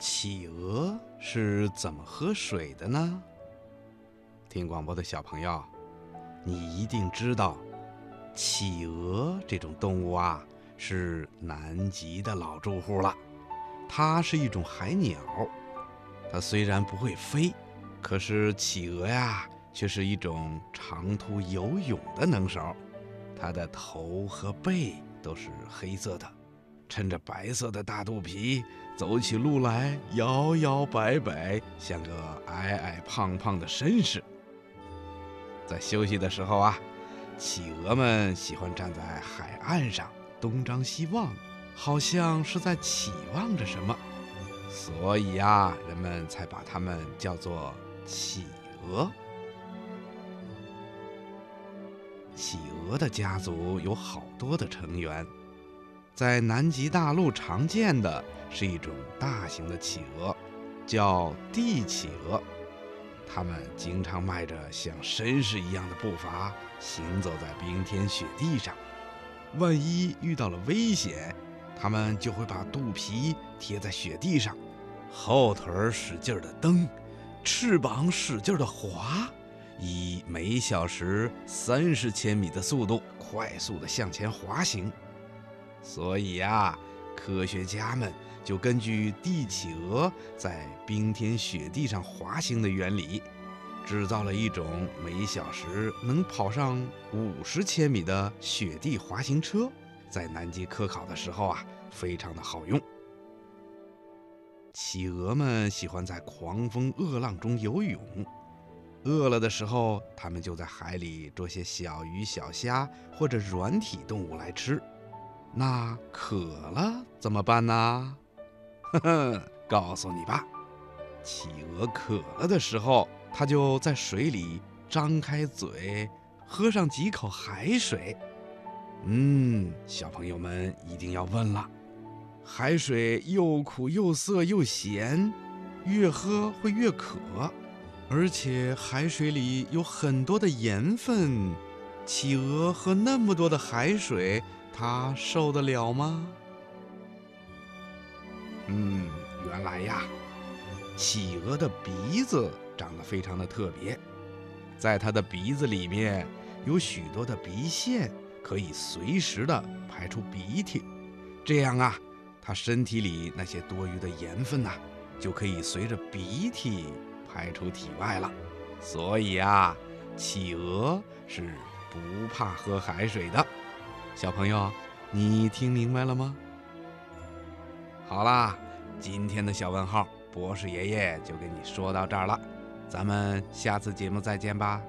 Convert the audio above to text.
企鹅是怎么喝水的呢？听广播的小朋友，你一定知道，企鹅这种动物啊，是南极的老住户了。它是一种海鸟，它虽然不会飞，可是企鹅呀，却是一种长途游泳的能手。它的头和背都是黑色的。撑着白色的大肚皮，走起路来摇摇摆摆，像个矮矮胖胖的绅士。在休息的时候啊，企鹅们喜欢站在海岸上东张西望，好像是在期望着什么，所以呀，人们才把它们叫做企鹅。企鹅的家族有好多的成员。在南极大陆常见的是一种大型的企鹅，叫帝企鹅。它们经常迈着像绅士一样的步伐行走在冰天雪地上。万一遇到了危险，它们就会把肚皮贴在雪地上，后腿使劲的蹬，翅膀使劲的滑，以每小时三十千米的速度快速的向前滑行。所以呀，科学家们就根据地企鹅在冰天雪地上滑行的原理，制造了一种每小时能跑上五十千米的雪地滑行车，在南极科考的时候啊，非常的好用。企鹅们喜欢在狂风恶浪中游泳，饿了的时候，它们就在海里捉些小鱼小虾或者软体动物来吃。那渴了怎么办呢？呵呵，告诉你吧，企鹅渴了的时候，它就在水里张开嘴，喝上几口海水。嗯，小朋友们一定要问了：海水又苦又涩又咸，越喝会越渴，而且海水里有很多的盐分。企鹅喝那么多的海水。他受得了吗？嗯，原来呀，企鹅的鼻子长得非常的特别，在它的鼻子里面有许多的鼻腺，可以随时的排出鼻涕。这样啊，它身体里那些多余的盐分呐，就可以随着鼻涕排出体外了。所以啊，企鹅是不怕喝海水的。小朋友，你听明白了吗？好啦，今天的小问号，博士爷爷就跟你说到这儿了，咱们下次节目再见吧。